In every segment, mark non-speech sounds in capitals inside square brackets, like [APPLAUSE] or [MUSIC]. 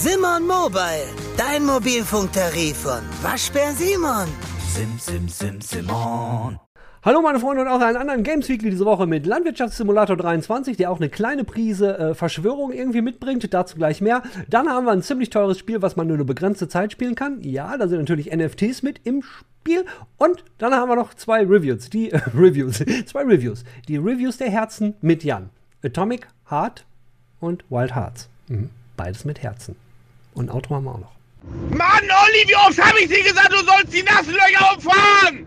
Simon Mobile, dein Mobilfunktarif von Waschbär Simon. Sim, sim, sim, Simon. Hallo meine Freunde und auch einen anderen Games Weekly diese Woche mit Landwirtschaftssimulator 23, der auch eine kleine Prise äh, Verschwörung irgendwie mitbringt, dazu gleich mehr. Dann haben wir ein ziemlich teures Spiel, was man nur eine begrenzte Zeit spielen kann. Ja, da sind natürlich NFTs mit im Spiel. Und dann haben wir noch zwei Reviews, die äh, [LAUGHS] Reviews, zwei Reviews, die Reviews der Herzen mit Jan. Atomic Heart und Wild Hearts. Mhm. Beides mit Herzen. Und Auto haben wir auch noch. Mann, Olli, wie oft habe ich dir gesagt, du sollst die nassen Löcher umfahren?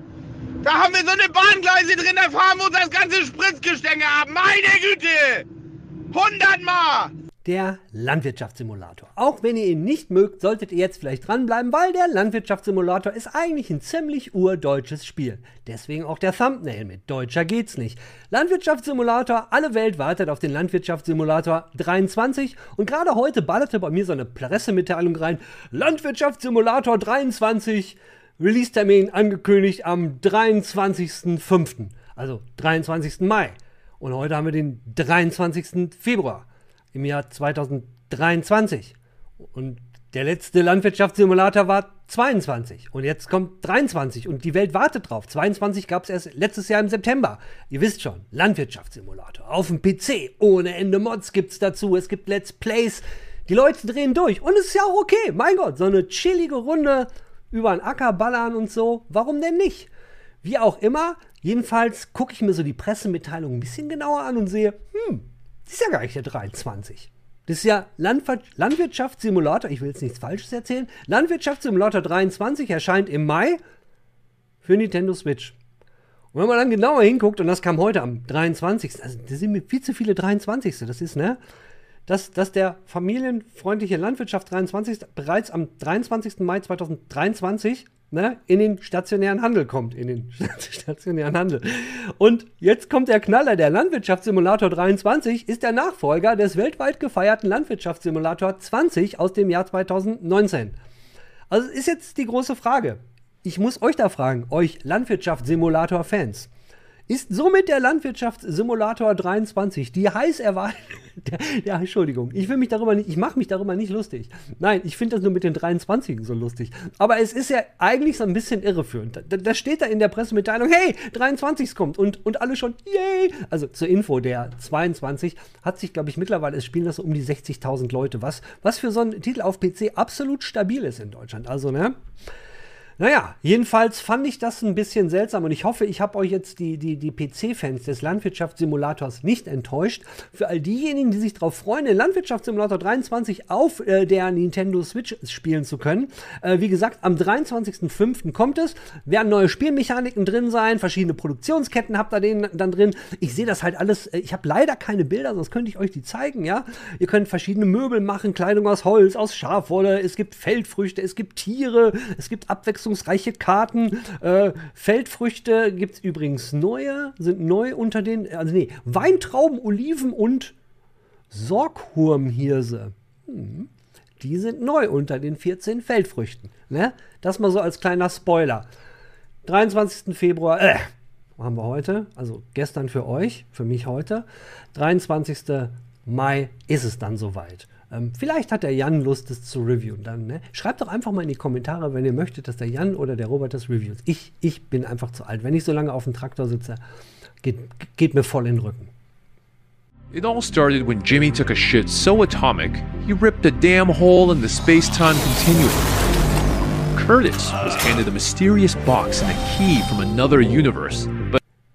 Da haben wir so eine Bahngleise drin, da fahren wir uns das ganze Spritzgestänge ab. Meine Güte! Hundertmal! Der Landwirtschaftssimulator. Auch wenn ihr ihn nicht mögt, solltet ihr jetzt vielleicht dranbleiben, weil der Landwirtschaftssimulator ist eigentlich ein ziemlich urdeutsches Spiel. Deswegen auch der Thumbnail mit Deutscher geht's nicht. Landwirtschaftssimulator, alle Welt wartet auf den Landwirtschaftssimulator 23 und gerade heute ballerte bei mir so eine Pressemitteilung rein. Landwirtschaftssimulator 23 Release-Termin angekündigt am 23.05., also 23. Mai. Und heute haben wir den 23. Februar im Jahr 2023. Und der letzte Landwirtschaftssimulator war 22 und jetzt kommt 23 und die Welt wartet drauf. 22 gab es erst letztes Jahr im September. Ihr wisst schon, Landwirtschaftssimulator auf dem PC, ohne Ende Mods gibt es dazu, es gibt Let's Plays. Die Leute drehen durch und es ist ja auch okay. Mein Gott, so eine chillige Runde über einen Acker ballern und so. Warum denn nicht? Wie auch immer, jedenfalls gucke ich mir so die Pressemitteilung ein bisschen genauer an und sehe, hm, das ist ja gar nicht der 23. Das ist ja Landwir Landwirtschaftssimulator, ich will jetzt nichts Falsches erzählen. Landwirtschaftssimulator 23 erscheint im Mai für Nintendo Switch. Und wenn man dann genauer hinguckt, und das kam heute am 23., also das sind mir viel zu viele 23. Das ist, ne? dass, dass der familienfreundliche Landwirtschaft 23 bereits am 23. Mai 2023 ne, in den stationären Handel kommt. In den [LAUGHS] stationären Handel. Und jetzt kommt der Knaller. Der Landwirtschaftssimulator 23 ist der Nachfolger des weltweit gefeierten Landwirtschaftssimulator 20 aus dem Jahr 2019. Also ist jetzt die große Frage. Ich muss euch da fragen, euch Landwirtschaftssimulator-Fans. Ist somit der Landwirtschaftssimulator 23 die heiß erwartete. [LAUGHS] Der, Entschuldigung, ich will mich darüber nicht, ich mache mich darüber nicht lustig. Nein, ich finde das nur mit den 23 so lustig. Aber es ist ja eigentlich so ein bisschen irreführend. Da, da steht da in der Pressemitteilung, hey, 23 kommt und, und alle schon, yay! Also zur Info, der 22 hat sich, glaube ich, mittlerweile, es spielen das so um die 60.000 Leute, was, was für so einen Titel auf PC absolut stabil ist in Deutschland. Also, ne? Naja, jedenfalls fand ich das ein bisschen seltsam und ich hoffe, ich habe euch jetzt die, die, die PC-Fans des Landwirtschaftssimulators nicht enttäuscht. Für all diejenigen, die sich darauf freuen, den Landwirtschaftssimulator 23 auf äh, der Nintendo Switch spielen zu können. Äh, wie gesagt, am 23.05. kommt es. Werden neue Spielmechaniken drin sein, verschiedene Produktionsketten habt ihr dann drin. Ich sehe das halt alles, äh, ich habe leider keine Bilder, sonst könnte ich euch die zeigen, ja. Ihr könnt verschiedene Möbel machen, Kleidung aus Holz, aus Schafwolle, es gibt Feldfrüchte, es gibt Tiere, es gibt Abwechslung abwechslungsreiche Karten. Äh, Feldfrüchte gibt es übrigens neue, sind neu unter den, also nee, Weintrauben, Oliven und Sorghurmhirse. Hm. Die sind neu unter den 14 Feldfrüchten. Ne? Das mal so als kleiner Spoiler. 23. Februar, äh, haben wir heute, also gestern für euch, für mich heute. 23. Mai ist es dann soweit. Ähm, vielleicht hat der Jan Lust, das zu reviewen. Dann ne? schreibt doch einfach mal in die Kommentare, wenn ihr möchtet, dass der Jan oder der Robert das reviewt. Ich, ich bin einfach zu alt. Wenn ich so lange auf dem Traktor sitze, geht, geht mir voll in den Rücken. It all started when Jimmy took a shit so atomic, he ripped a damn hole in the space-time continuum. Curtis was handed a mysterious box and a key from another universe,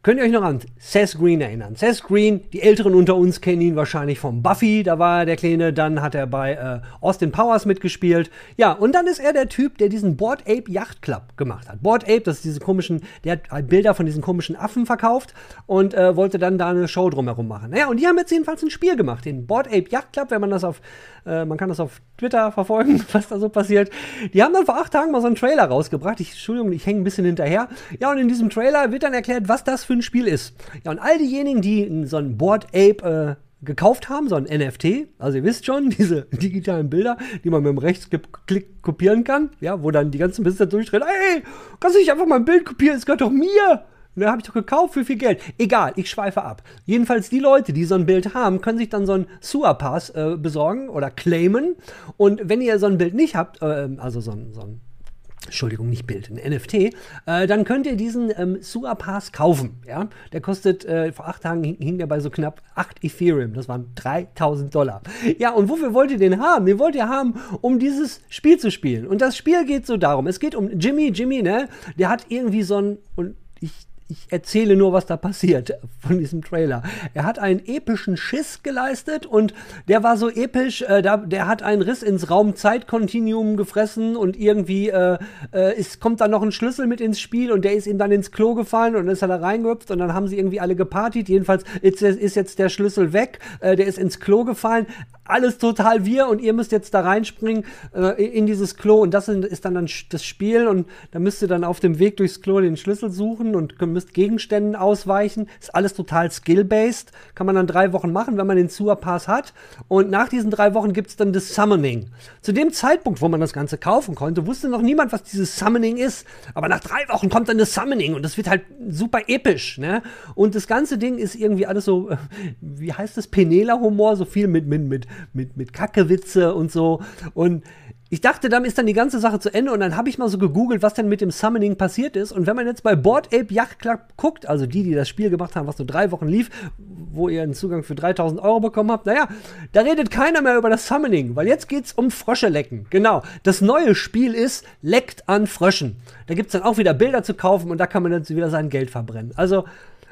Könnt ihr euch noch an Seth Green erinnern? Seth Green, die Älteren unter uns kennen ihn wahrscheinlich vom Buffy, da war er der Kleine, dann hat er bei äh, Austin Powers mitgespielt. Ja, und dann ist er der Typ, der diesen Board Ape Yacht Club gemacht hat. Board Ape, das ist diese komischen, der hat Bilder von diesen komischen Affen verkauft und äh, wollte dann da eine Show drumherum machen. Naja, und die haben jetzt jedenfalls ein Spiel gemacht, den Board Ape Yacht Club, wenn man das auf, äh, man kann das auf Twitter verfolgen, [LAUGHS] was da so passiert. Die haben dann vor acht Tagen mal so einen Trailer rausgebracht. Ich, Entschuldigung, ich hänge ein bisschen hinterher. Ja, und in diesem Trailer wird dann erklärt, was das für ein Spiel ist. Ja, und all diejenigen, die so ein Board Ape äh, gekauft haben, so ein NFT, also ihr wisst schon, [LAUGHS] diese digitalen Bilder, die man mit dem Rechtsklick kopieren kann, ja, wo dann die ganzen Besitzer durchdrehen, ey, kannst du nicht einfach mal ein Bild kopieren, es gehört doch mir. Da habe ich doch gekauft für viel Geld. Egal, ich schweife ab. Jedenfalls die Leute, die so ein Bild haben, können sich dann so ein Sewer Pass äh, besorgen oder claimen. Und wenn ihr so ein Bild nicht habt, äh, also so ein, so ein Entschuldigung, nicht Bild, ein NFT, äh, dann könnt ihr diesen ähm, Sua Pass kaufen. Ja? Der kostet, äh, vor acht Tagen hing, hing der bei so knapp 8 Ethereum. Das waren 3000 Dollar. Ja, und wofür wollt ihr den haben? Den wollt ihr haben, um dieses Spiel zu spielen. Und das Spiel geht so darum. Es geht um Jimmy. Jimmy, ne? Der hat irgendwie so ein, und ich ich erzähle nur, was da passiert von diesem Trailer. Er hat einen epischen Schiss geleistet und der war so episch, äh, da, der hat einen Riss ins Raum-Zeit-Kontinuum gefressen und irgendwie äh, äh, ist, kommt dann noch ein Schlüssel mit ins Spiel und der ist ihm dann ins Klo gefallen und ist er da reingehüpft und dann haben sie irgendwie alle gepartigt. Jedenfalls ist, ist jetzt der Schlüssel weg, äh, der ist ins Klo gefallen. Alles total wir und ihr müsst jetzt da reinspringen äh, in dieses Klo und das ist dann, dann das Spiel und da müsst ihr dann auf dem Weg durchs Klo den Schlüssel suchen und müsst Gegenständen ausweichen. Ist alles total skill-based. Kann man dann drei Wochen machen, wenn man den Sewer Pass hat. Und nach diesen drei Wochen gibt es dann das Summoning. Zu dem Zeitpunkt, wo man das Ganze kaufen konnte, wusste noch niemand, was dieses Summoning ist. Aber nach drei Wochen kommt dann das Summoning und das wird halt super episch. Ne? Und das ganze Ding ist irgendwie alles so, [LAUGHS] wie heißt das, Penela-Humor, so viel mit, mit, mit, mit, mit Kackewitze und so. Und ich dachte, dann ist dann die ganze Sache zu Ende und dann habe ich mal so gegoogelt, was denn mit dem Summoning passiert ist. Und wenn man jetzt bei Board Ape Yacht Club guckt, also die, die das Spiel gemacht haben, was nur drei Wochen lief, wo ihr einen Zugang für 3000 Euro bekommen habt, naja, da redet keiner mehr über das Summoning, weil jetzt geht's um Frösche lecken. Genau. Das neue Spiel ist Leckt an Fröschen. Da gibt's dann auch wieder Bilder zu kaufen und da kann man dann wieder sein Geld verbrennen. Also,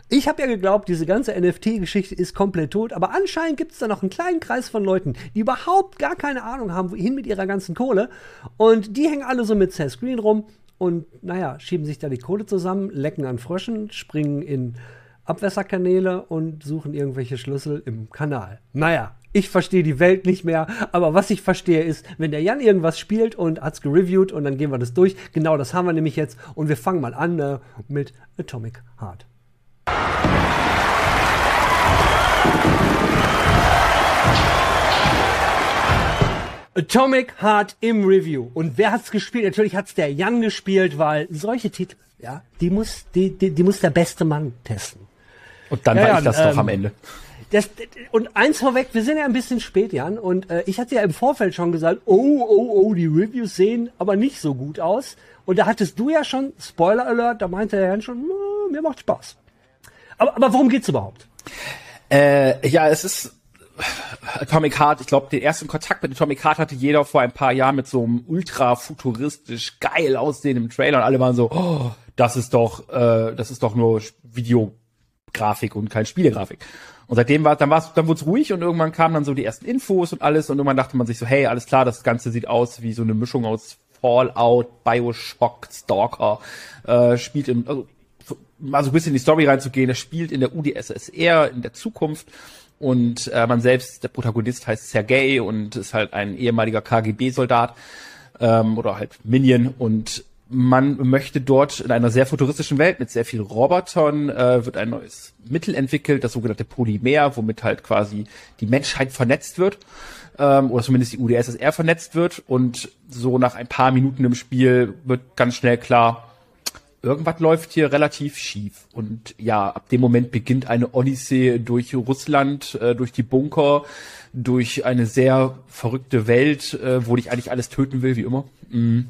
ich habe ja geglaubt, diese ganze NFT-Geschichte ist komplett tot, aber anscheinend gibt es da noch einen kleinen Kreis von Leuten, die überhaupt gar keine Ahnung haben, wohin mit ihrer ganzen Kohle. Und die hängen alle so mit Seth Screen rum und, naja, schieben sich da die Kohle zusammen, lecken an Fröschen, springen in Abwässerkanäle und suchen irgendwelche Schlüssel im Kanal. Naja, ich verstehe die Welt nicht mehr, aber was ich verstehe ist, wenn der Jan irgendwas spielt und hat's gereviewt und dann gehen wir das durch. Genau das haben wir nämlich jetzt und wir fangen mal an äh, mit Atomic Heart. Atomic Heart im Review. Und wer hat's gespielt? Natürlich hat's der Jan gespielt, weil solche Titel, ja, die muss, die, die, die muss der beste Mann testen. Und dann Ja, war ich das ähm, doch am Ende. Das, und eins vorweg, wir sind ja ein bisschen spät, Jan, und äh, ich hatte ja im Vorfeld schon gesagt, oh, oh, oh, die Reviews sehen aber nicht so gut aus. Und da hattest du ja schon, Spoiler Alert, da meinte der Jan schon, "Na, mir macht Spaß. Aber, aber worum geht's überhaupt? Äh, ja, es ist Atomic Heart, ich glaube, den ersten Kontakt mit Atomic Heart hatte jeder vor ein paar Jahren mit so einem ultra futuristisch geil aussehendem Trailer und alle waren so, oh, das ist doch, äh, das ist doch nur Videografik und kein Spielegrafik. Und seitdem war, dann war's, dann wurde es ruhig und irgendwann kamen dann so die ersten Infos und alles und irgendwann dachte man sich so, hey, alles klar, das Ganze sieht aus wie so eine Mischung aus Fallout, Bioshock, Stalker, äh, spielt im, also, mal so ein bisschen in die Story reinzugehen, es spielt in der UdSSR in der Zukunft. Und äh, man selbst, der Protagonist heißt Sergei und ist halt ein ehemaliger KGB-Soldat ähm, oder halt Minion. Und man möchte dort in einer sehr futuristischen Welt mit sehr vielen Robotern äh, wird ein neues Mittel entwickelt, das sogenannte Polymer, womit halt quasi die Menschheit vernetzt wird ähm, oder zumindest die UdSSR vernetzt wird. Und so nach ein paar Minuten im Spiel wird ganz schnell klar, irgendwas läuft hier relativ schief. Und ja, ab dem Moment beginnt eine Odyssee durch Russland, äh, durch die Bunker, durch eine sehr verrückte Welt, äh, wo dich eigentlich alles töten will, wie immer. Mm.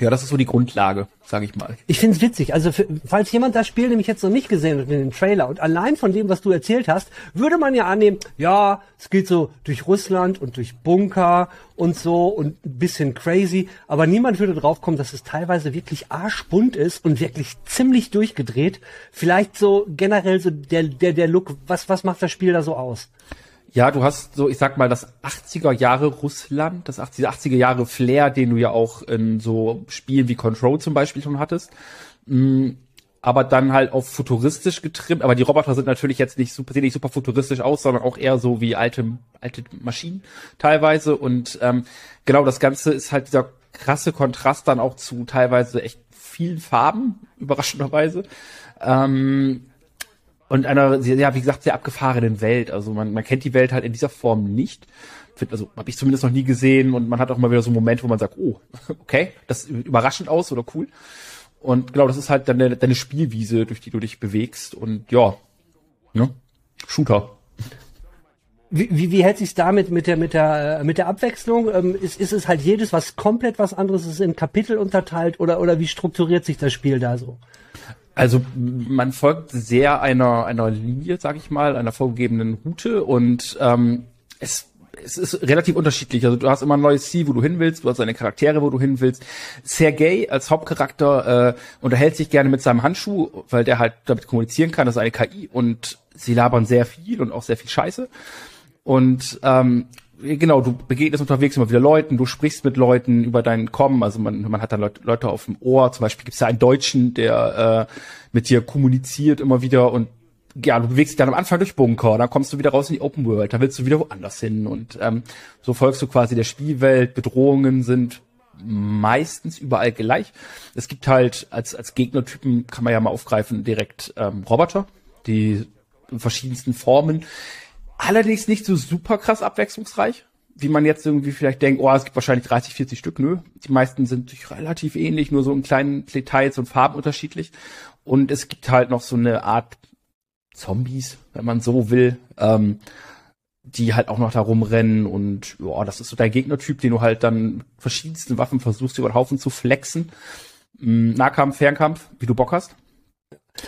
Ja, das ist so die Grundlage, sage ich mal. Ich find's witzig. Also, für, falls jemand das Spiel nämlich jetzt noch nicht gesehen hat in den Trailer und allein von dem, was du erzählt hast, würde man ja annehmen, ja, es geht so durch Russland und durch Bunker und so und ein bisschen crazy, aber niemand würde drauf kommen, dass es teilweise wirklich arschbunt ist und wirklich ziemlich durchgedreht. Vielleicht so generell so der, der, der Look, was, was macht das Spiel da so aus? Ja, du hast so, ich sag mal, das 80er Jahre Russland, das 80er, 80er Jahre Flair, den du ja auch in so Spielen wie Control zum Beispiel schon hattest. Mm, Aber dann halt auf futuristisch getrimmt. Aber die Roboter sind natürlich jetzt nicht super, sehen nicht super futuristisch aus, sondern auch eher so wie alte, alte Maschinen teilweise. Und ähm, genau das Ganze ist halt dieser krasse Kontrast dann auch zu teilweise echt vielen Farben, [LAUGHS] überraschenderweise. Ähm, und einer, ja, wie gesagt, sehr abgefahrenen Welt. Also man, man kennt die Welt halt in dieser Form nicht. Find- Also habe ich zumindest noch nie gesehen und man hat auch mal wieder so einen Moment, wo man sagt, oh, [LAUGHS] okay, das sieht überraschend aus oder cool. Und genau, das ist halt deine, deine Spielwiese, durch die du dich bewegst. Und ja, ne? Shooter. Wie, wie, wie hält sich's damit mit der mit der äh, mit der Abwechslung? Ähm, ist, ist es halt jedes was komplett was anderes, ist in Kapitel unterteilt oder oder wie strukturiert sich das Spiel da so? Also man folgt sehr einer einer Linie, sag ich mal, einer vorgegebenen Route und ähm, es es ist relativ unterschiedlich. Also du hast immer ein neues Ziel, wo du hin willst, du hast deine Charaktere, wo du hin willst. Sergei als Hauptcharakter äh, unterhält sich gerne mit seinem Handschuh, weil der halt damit kommunizieren kann, das ist eine KI und sie labern sehr viel und auch sehr viel Scheiße. Und ähm, genau, du begegnest unterwegs immer wieder Leuten, du sprichst mit Leuten über deinen Kommen, also man, man hat dann Leute, Leute auf dem Ohr, zum Beispiel gibt es da einen Deutschen, der äh, mit dir kommuniziert immer wieder und ja, du bewegst dich dann am Anfang durch Bunker, dann kommst du wieder raus in die Open World, dann willst du wieder woanders hin. Und ähm, so folgst du quasi der Spielwelt. Bedrohungen sind meistens überall gleich. Es gibt halt als als Gegnertypen kann man ja mal aufgreifen direkt ähm, Roboter, die in verschiedensten Formen, allerdings nicht so super krass abwechslungsreich, wie man jetzt irgendwie vielleicht denkt, oh, es gibt wahrscheinlich 30, 40 Stück. Nö, die meisten sind sich relativ ähnlich, nur so in kleinen Details und Farben unterschiedlich. Und es gibt halt noch so eine Art Zombies, wenn man so will, ähm, die halt auch noch da rumrennen und ja, das ist so dein Gegnertyp, den du halt dann verschiedensten Waffen versuchst über den Haufen zu flexen. Mm, Nahkampf, Fernkampf, wie du Bock hast.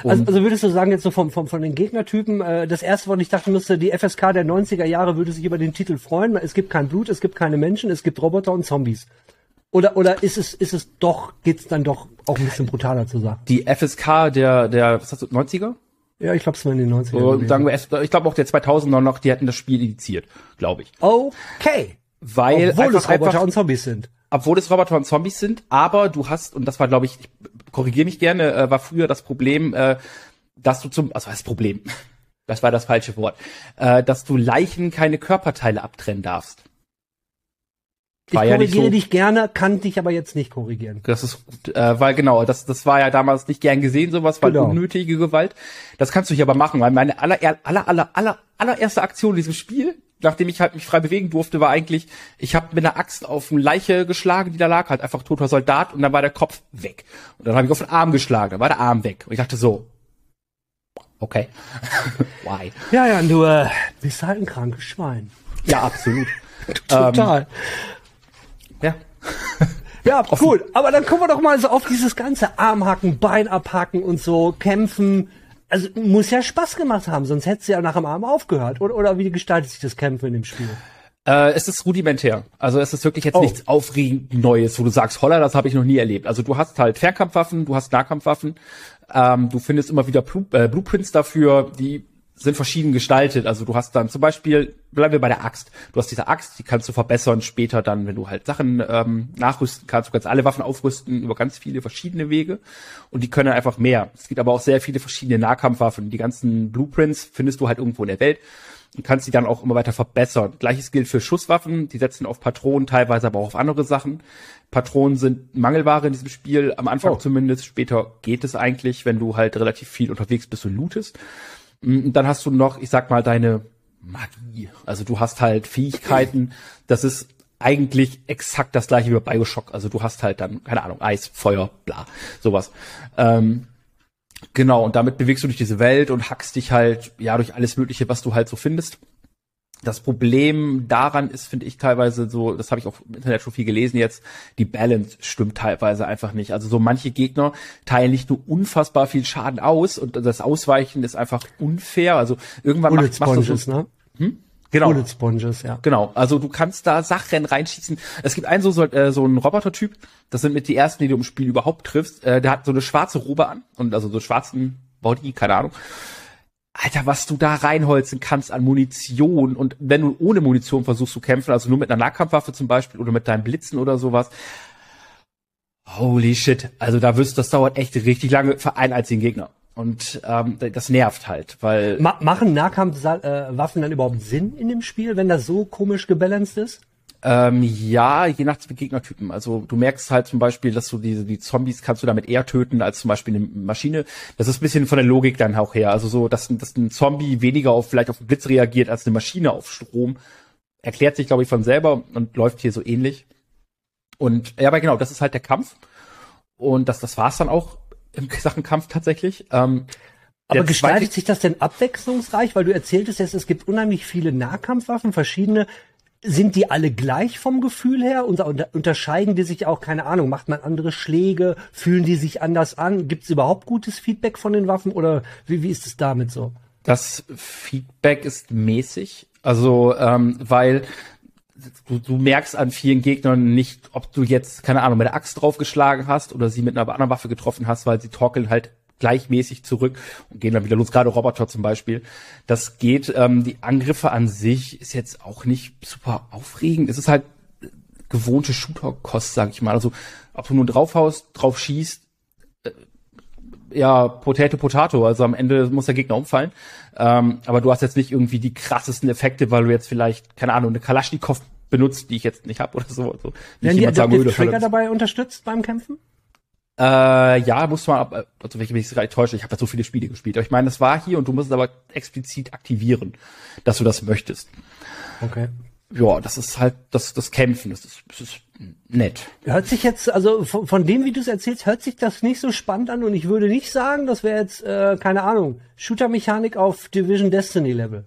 Also, also würdest du sagen, jetzt so vom, vom, von den Gegnertypen, äh, das erste, was ich dachte müsste, die FSK der 90er Jahre würde sich über den Titel freuen. Es gibt kein Blut, es gibt keine Menschen, es gibt Roboter und Zombies. Oder, oder ist es, ist es doch, geht's dann doch auch ein bisschen brutaler zu sagen? Die FSK der, der, was hast du, 90er? Ja, ich glaube, es war in den 90ern. Und sagen wir, ich glaube auch der 2000er noch, die hätten das Spiel indiziert, glaube ich. Okay. Weil Obwohl es Roboter einfach, und Zombies sind. obwohl es Roboter und Zombies sind, aber du hast, und das war, glaube ich korrigiere mich gerne, äh, war früher das Problem, äh, dass du zum, also das Problem, [LAUGHS] das war das falsche Wort, äh, dass du Leichen keine Körperteile abtrennen darfst. Ich War ja nicht korrigiere so- dich gerne, kann dich aber jetzt nicht korrigieren. Das ist gut, äh, weil genau, das, das war ja damals nicht gern gesehen, sowas, weil Genau. unnötige Gewalt. Das kannst du hier aber machen, weil meine aller, aller, aller, aller, allererste Aktion in diesem Spiel, nachdem ich halt mich frei bewegen durfte, war eigentlich, ich habe mit einer Axt auf eine Leiche geschlagen, die da lag, halt einfach toter Soldat und dann war der Kopf weg. Und dann habe ich auf den Arm geschlagen, dann war der Arm weg. Und ich dachte so, okay, [LAUGHS] why? Ja, ja, du äh, bist halt ein krankes Schwein. Ja, absolut. [LAUGHS] Total. Ja. ja, [LAUGHS] cool. Aber dann kommen wir doch mal so auf dieses ganze Armhacken, Bein abhacken und so, kämpfen. Also muss ja Spaß gemacht haben, sonst hättest du ja nach dem Arm aufgehört. Oder, oder wie gestaltet sich das Kämpfen in dem Spiel? Äh, es ist rudimentär. Also es ist wirklich jetzt Oh. nichts aufregend Neues, wo du sagst, holla, das habe ich noch nie erlebt. Also du hast halt Fernkampfwaffen, du hast Nahkampfwaffen, ähm, du findest immer wieder Blu äh, Blueprints dafür, die sind verschieden gestaltet. Also du hast dann zum Beispiel, bleiben wir bei der Axt. Du hast diese Axt, die kannst du verbessern später dann, wenn du halt Sachen ähm, nachrüsten kannst. Du kannst alle Waffen aufrüsten über ganz viele verschiedene Wege und die können einfach mehr. Es gibt aber auch sehr viele verschiedene Nahkampfwaffen. Die ganzen Blueprints findest du halt irgendwo in der Welt und kannst die dann auch immer weiter verbessern. Gleiches gilt für Schusswaffen, die setzen auf Patronen, teilweise aber auch auf andere Sachen. Patronen sind Mangelware in diesem Spiel, am Anfang Oh. zumindest, später geht es eigentlich, wenn du halt relativ viel unterwegs bist und lootest. Dann hast du noch, ich sag mal, deine Magie. Also du hast halt Fähigkeiten, das ist eigentlich exakt das gleiche wie bei Bioshock. Also du hast halt dann, keine Ahnung, Eis, Feuer, bla, sowas. Ähm, Genau, und damit bewegst du durch diese Welt und hackst dich halt, ja, durch alles Mögliche, was du halt so findest. Das Problem daran ist, finde ich teilweise so, das habe ich auch im Internet schon viel gelesen jetzt, die Balance stimmt teilweise einfach nicht. Also so manche Gegner teilen nicht nur unfassbar viel Schaden aus und das Ausweichen ist einfach unfair. Also irgendwann Bullet macht, machst du Sponges, so, ne? genau, Bullet Sponges, ja. Genau, also du kannst da Sachen reinschießen. Es gibt einen so, so, äh, so einen Robotertyp, das sind mit die ersten, die du im Spiel überhaupt triffst. Äh, der hat so eine schwarze Robe an und also so schwarzen Body, keine Ahnung. Alter, was du da reinholzen kannst an Munition und wenn du ohne Munition versuchst zu kämpfen, also nur mit einer Nahkampfwaffe zum Beispiel oder mit deinem Blitzen oder sowas. Holy shit, also da wirst, das dauert echt richtig lange für einen einzigen Gegner. Und ähm, das nervt halt, weil Ma machen Nahkampfwaffen äh, dann überhaupt Sinn in dem Spiel, wenn das so komisch gebalanced ist? Ähm, ja, je nach Gegnertypen. Also du merkst halt zum Beispiel, dass du diese die Zombies kannst du damit eher töten als zum Beispiel eine Maschine. Das ist ein bisschen von der Logik dann auch her. Also so, dass, dass ein Zombie weniger auf vielleicht auf den Blitz reagiert als eine Maschine auf Strom, erklärt sich glaube ich von selber und läuft hier so ähnlich. Und ja, aber genau, das ist halt der Kampf. Und das, das war's dann auch. im [LAUGHS] Sachen Kampf tatsächlich. Ähm, Aber der gestaltet sich das denn abwechslungsreich? Weil du erzähltest jetzt, es gibt unheimlich viele Nahkampfwaffen, verschiedene. Sind die alle gleich vom Gefühl her? Unterscheiden die sich auch, keine Ahnung, macht man andere Schläge? Fühlen die sich anders an? Gibt es überhaupt gutes Feedback von den Waffen oder wie, wie ist es damit so? Das Feedback ist mäßig. Also, ähm, weil du, du merkst an vielen Gegnern nicht, ob du jetzt, keine Ahnung, mit der Axt draufgeschlagen hast oder sie mit einer anderen Waffe getroffen hast, weil sie torkeln halt gleichmäßig zurück und gehen dann wieder los, gerade Roboter zum Beispiel. Das geht, ähm, die Angriffe an sich ist jetzt auch nicht super aufregend. Es ist halt gewohnte Shooter-Kost, sag ich mal. Also, ob du nur draufhaust, drauf schießt, ja, Potato Potato, also am Ende muss der Gegner umfallen. Ähm, aber du hast jetzt nicht irgendwie die krassesten Effekte, weil du jetzt vielleicht, keine Ahnung, eine Kalaschnikow benutzt, die ich jetzt nicht habe oder so. also nicht Werden die jemand sagen, Adaptive "Oh, Trigger er- dabei unterstützt beim Kämpfen? Äh, ja, musst du mal, ab- also wenn ich mich gerade täusche, ich habe ja so viele Spiele gespielt. Aber ich meine, das war hier und du musst es aber explizit aktivieren, dass du das möchtest. Okay. Ja, das ist halt das, das Kämpfen, das ist, das ist nett. Hört sich jetzt, also von, von dem, wie du es erzählst, hört sich das nicht so spannend an und ich würde nicht sagen, das wäre jetzt, äh, keine Ahnung, Shooter-Mechanik auf Division Destiny-Level.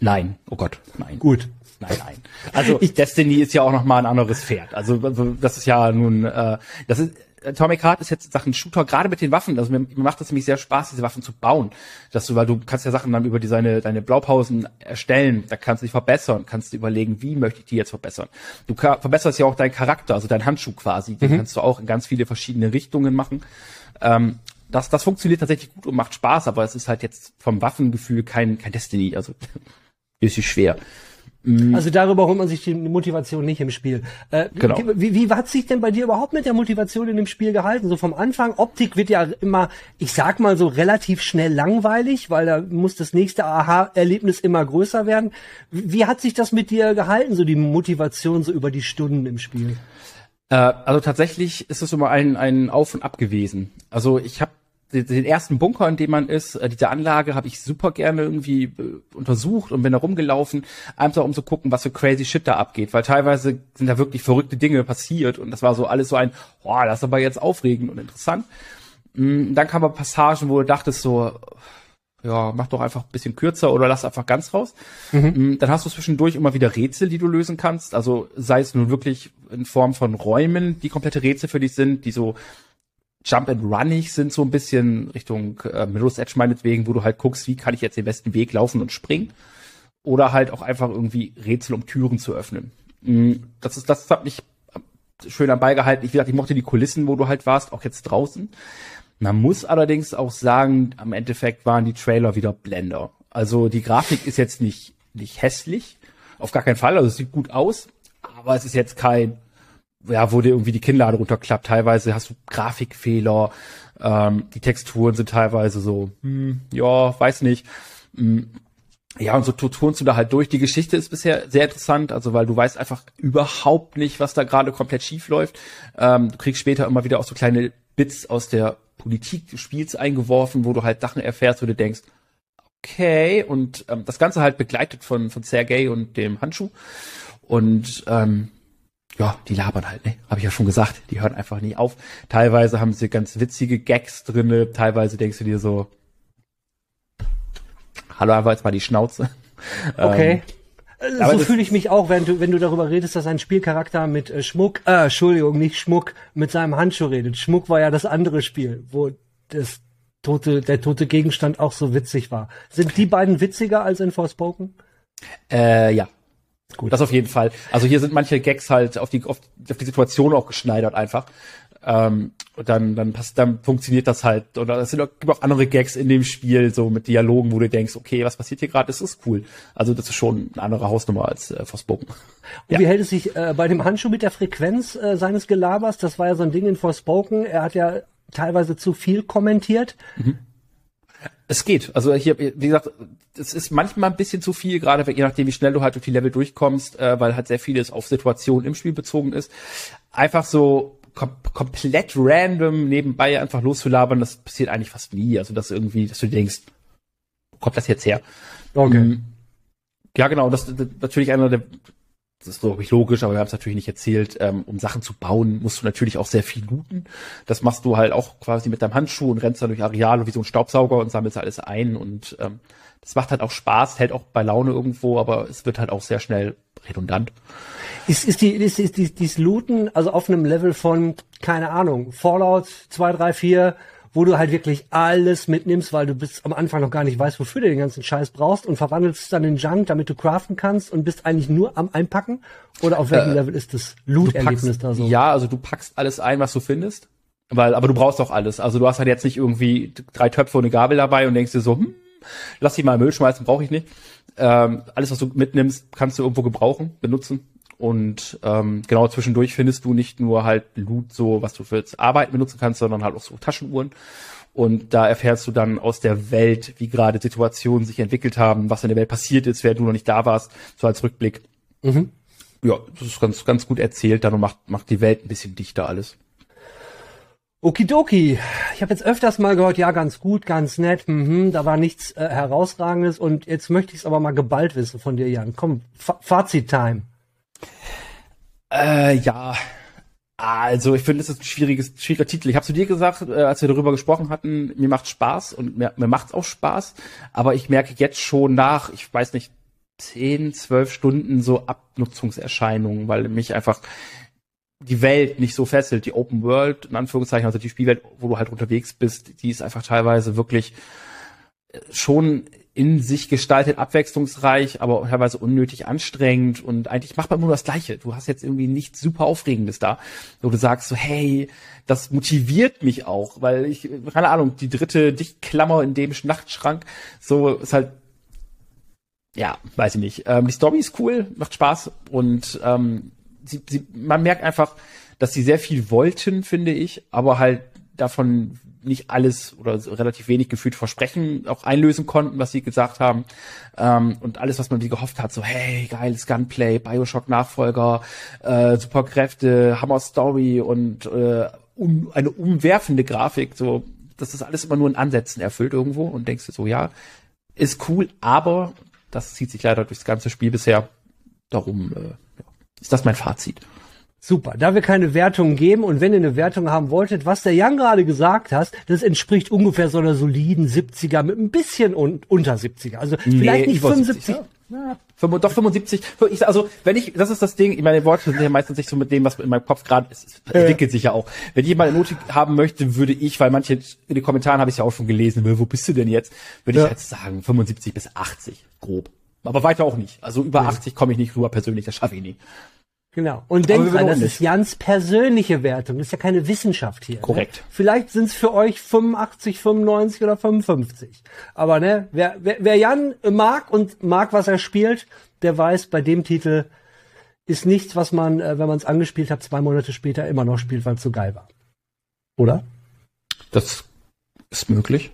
Nein, oh Gott, nein. Gut. Nein, nein. Also [LAUGHS] Destiny ist ja auch noch mal ein anderes Pferd. Also, also das ist ja nun, äh, das ist Atomic Heart ist jetzt Sachen Shooter gerade mit den Waffen. Also mir, mir macht das nämlich sehr Spaß, diese Waffen zu bauen. Dass du, weil du kannst ja Sachen dann über die, deine, deine Blaupausen erstellen. Da kannst du dich verbessern, kannst du überlegen, wie möchte ich die jetzt verbessern. Du verbesserst ja auch deinen Charakter, also deinen Handschuh quasi. Den kannst du auch in ganz viele verschiedene Richtungen machen. Ähm, das, das funktioniert tatsächlich gut und macht Spaß, aber es ist halt jetzt vom Waffengefühl kein, kein Destiny. Also [LAUGHS] ist sie schwer. Also darüber holt man sich die Motivation nicht im Spiel. Äh, Genau. Wie, wie hat sich denn bei dir überhaupt mit der Motivation in dem Spiel gehalten? So vom Anfang, Optik wird ja immer, ich sag mal so relativ schnell langweilig, weil da muss das nächste Aha-Erlebnis immer größer werden. Wie wie hat sich das mit dir gehalten, so die Motivation so über die Stunden im Spiel? Äh, also tatsächlich ist es immer ein, ein Auf und Ab gewesen. Also ich habe den, ersten Bunker, in dem man ist, äh, diese Anlage habe ich super gerne irgendwie äh, untersucht und bin da rumgelaufen, einfach um zu gucken, was für crazy Shit da abgeht, weil teilweise sind da wirklich verrückte Dinge passiert und das war so alles so ein, boah, das ist aber jetzt aufregend und interessant. Mm, Dann kamen aber Passagen, wo du dachtest so, ja, mach doch einfach ein bisschen kürzer oder lass einfach ganz raus. Mm, Dann hast du zwischendurch immer wieder Rätsel, die du lösen kannst. Also sei es nun wirklich in Form von Räumen, die komplette Rätsel für dich sind, die so Jump and Runnig sind so ein bisschen Richtung äh, Mirror's Edge meinetwegen, wo du halt guckst, wie kann ich jetzt den besten Weg laufen und springen. Oder halt auch einfach irgendwie Rätsel, um Türen zu öffnen. Mm, Das ist, das hat mich schön dabei gehalten. Ich, wie gesagt, ich mochte die Kulissen, wo du halt warst, auch jetzt draußen. Man muss allerdings auch sagen, am Endeffekt waren die Trailer wieder Blender. Also die Grafik ist jetzt nicht, nicht hässlich, auf gar keinen Fall, also es sieht gut aus, aber es ist jetzt kein, ja, wo dir irgendwie die Kinnlade runterklappt. Teilweise hast du Grafikfehler, ähm, die Texturen sind teilweise so, hm, ja, weiß nicht. Hm, ja, und so tu- turnst du da halt durch. Die Geschichte ist bisher sehr interessant, also weil du weißt einfach überhaupt nicht, was da gerade komplett schief läuft. Ähm, du kriegst später immer wieder auch so kleine Bits aus der Politik des Spiels eingeworfen, wo du halt Sachen erfährst, wo du denkst, okay, und ähm, das Ganze halt begleitet von, von Sergei und dem Handschuh. Und ähm, ja, die labern halt, ne? Habe ich ja schon gesagt, die hören einfach nie auf. Teilweise haben sie ganz witzige Gags drinne, teilweise denkst du dir so, hallo, einfach jetzt mal die Schnauze. [LAUGHS] Okay. Ähm, Äh, so fühle ich mich auch, wenn du, wenn du darüber redest, dass ein Spielcharakter mit äh, Schmuck, äh, Entschuldigung, nicht Schmuck, mit seinem Handschuh redet. Schmuck war ja das andere Spiel, wo das tote, der tote Gegenstand auch so witzig war. Sind die beiden witziger als in Forspoken? Äh, ja. Gut. Das auf jeden Fall. Also hier sind manche Gags halt auf die, auf, auf die Situation auch geschneidert einfach. Ähm, und dann, dann passt, dann funktioniert das halt. Oder es sind auch, gibt auch andere Gags in dem Spiel, so mit Dialogen, wo du denkst, okay, was passiert hier gerade? Das ist cool. Also das ist schon eine andere Hausnummer als äh, Forspoken. [LAUGHS] Und Ja. wie hält es sich äh, bei dem Handschuh mit der Frequenz äh, seines Gelabers? Das war ja so ein Ding in Forspoken. Er hat ja teilweise zu viel kommentiert. Es geht. Also hier, wie gesagt, es ist manchmal ein bisschen zu viel, gerade je nachdem, wie schnell du halt durch die Level durchkommst, äh, weil halt sehr vieles auf Situationen im Spiel bezogen ist. Einfach so kom komplett random nebenbei einfach loszulabern, das passiert eigentlich fast nie. Also dass irgendwie, dass du denkst, wo kommt das jetzt her? Okay. Mhm. Ja, genau, das, das natürlich einer der das ist glaube ich logisch, aber wir haben es natürlich nicht erzählt, ähm, um Sachen zu bauen, musst du natürlich auch sehr viel looten. Das machst du halt auch quasi mit deinem Handschuh und rennst dann durch Areale wie so ein Staubsauger und sammelst alles ein und ähm, das macht halt auch Spaß, hält auch bei Laune irgendwo, aber es wird halt auch sehr schnell redundant. Ist, ist, die, ist, ist die, dieses Looten also auf einem Level von, keine Ahnung, Fallout 2, 3, 4, wo du halt wirklich alles mitnimmst, weil du bis am Anfang noch gar nicht weißt, wofür du den ganzen Scheiß brauchst und verwandelst es dann in Junk, damit du craften kannst und bist eigentlich nur am Einpacken? Oder auf welchem Äh, Level ist das Loot-Erlebnis da so? Ja, also du packst alles ein, was du findest. Weil, aber du brauchst auch alles. Also du hast halt jetzt nicht irgendwie drei Töpfe und eine Gabel dabei und denkst dir so, hm, lass die mal Müll schmeißen, brauche ich nicht. Ähm, alles, was du mitnimmst, kannst du irgendwo gebrauchen, benutzen. Und ähm, genau zwischendurch findest du nicht nur halt Loot, so was du fürs Arbeiten benutzen kannst, sondern halt auch so Taschenuhren. Und da erfährst du dann aus der Welt, wie gerade Situationen sich entwickelt haben, was in der Welt passiert ist, während du noch nicht da warst, so als Rückblick. Mhm. Ja, das ist ganz, ganz gut erzählt dann und macht, macht die Welt ein bisschen dichter alles. Okidoki. Ich habe jetzt öfters mal gehört, ja, ganz gut, ganz nett, mhm, da war nichts äh, herausragendes und jetzt möchte ich es aber mal geballt wissen von dir, Jan. Komm, Fa Fazit-Time. Äh, ja. Also ich finde, es ist ein schwieriges, schwieriger Titel. Ich habe zu dir gesagt, äh, als wir darüber gesprochen hatten, mir macht Spaß und mir, mir macht's auch Spaß. Aber ich merke jetzt schon nach, ich weiß nicht, 10, 12 Stunden so Abnutzungserscheinungen, weil mich einfach die Welt nicht so fesselt. Die Open World, in Anführungszeichen, also die Spielwelt, wo du halt unterwegs bist, die ist einfach teilweise wirklich äh, schon in sich gestaltet, abwechslungsreich, aber teilweise unnötig anstrengend und eigentlich macht man nur das Gleiche. Du hast jetzt irgendwie nichts super Aufregendes da, wo du sagst so, hey, das motiviert mich auch, weil ich, keine Ahnung, die dritte Dichtklammer in dem Nachtschrank, so ist halt, ja, weiß ich nicht. Ähm, die Story ist cool, macht Spaß und ähm, sie, sie, man merkt einfach, dass sie sehr viel wollten, finde ich, aber halt davon nicht alles oder relativ wenig gefühlt Versprechen auch einlösen konnten, was sie gesagt haben. Ähm, und alles, was man wie gehofft hat, so hey, geiles Gunplay, Bioshock-Nachfolger, äh, Superkräfte, Hammer-Story und äh, um, eine umwerfende Grafik, so, das ist alles immer nur in Ansätzen erfüllt irgendwo und denkst du so, ja, ist cool, aber das zieht sich leider durchs ganze Spiel bisher. Darum äh, ist das mein Fazit. Super. Da wir keine Wertung geben und wenn ihr eine Wertung haben wolltet, was der Jan gerade gesagt hast, das entspricht ungefähr so einer soliden 70er mit ein bisschen un unter 70er. Also vielleicht nicht über 75. 70, ja. Fünf- Doch 75. Ich, also wenn ich, das ist das Ding. Meine Worte sind ja meistens nicht so mit dem, was in meinem Kopf gerade ist. Es entwickelt sich ja auch. Wenn ich mal eine Note haben möchte, würde ich, weil manche in den Kommentaren habe ich ja auch schon gelesen, wo bist du denn jetzt? Würde Ja. ich jetzt sagen 75 bis 80 grob. Aber weiter auch nicht. Also über 80 komme ich nicht rüber persönlich. Das schaffe ich nicht. Genau. Und denkt dran, das ist Jans persönliche Wertung. Das ist ja keine Wissenschaft hier. Korrekt. Ne? Vielleicht sind es für euch 85, 95 oder 55. Aber ne, wer, wer, wer Jan mag und mag, was er spielt, der weiß, bei dem Titel ist nichts, was man, äh, wenn man es angespielt hat, zwei Monate später immer noch spielt, weil es so geil war. Oder? Das ist möglich.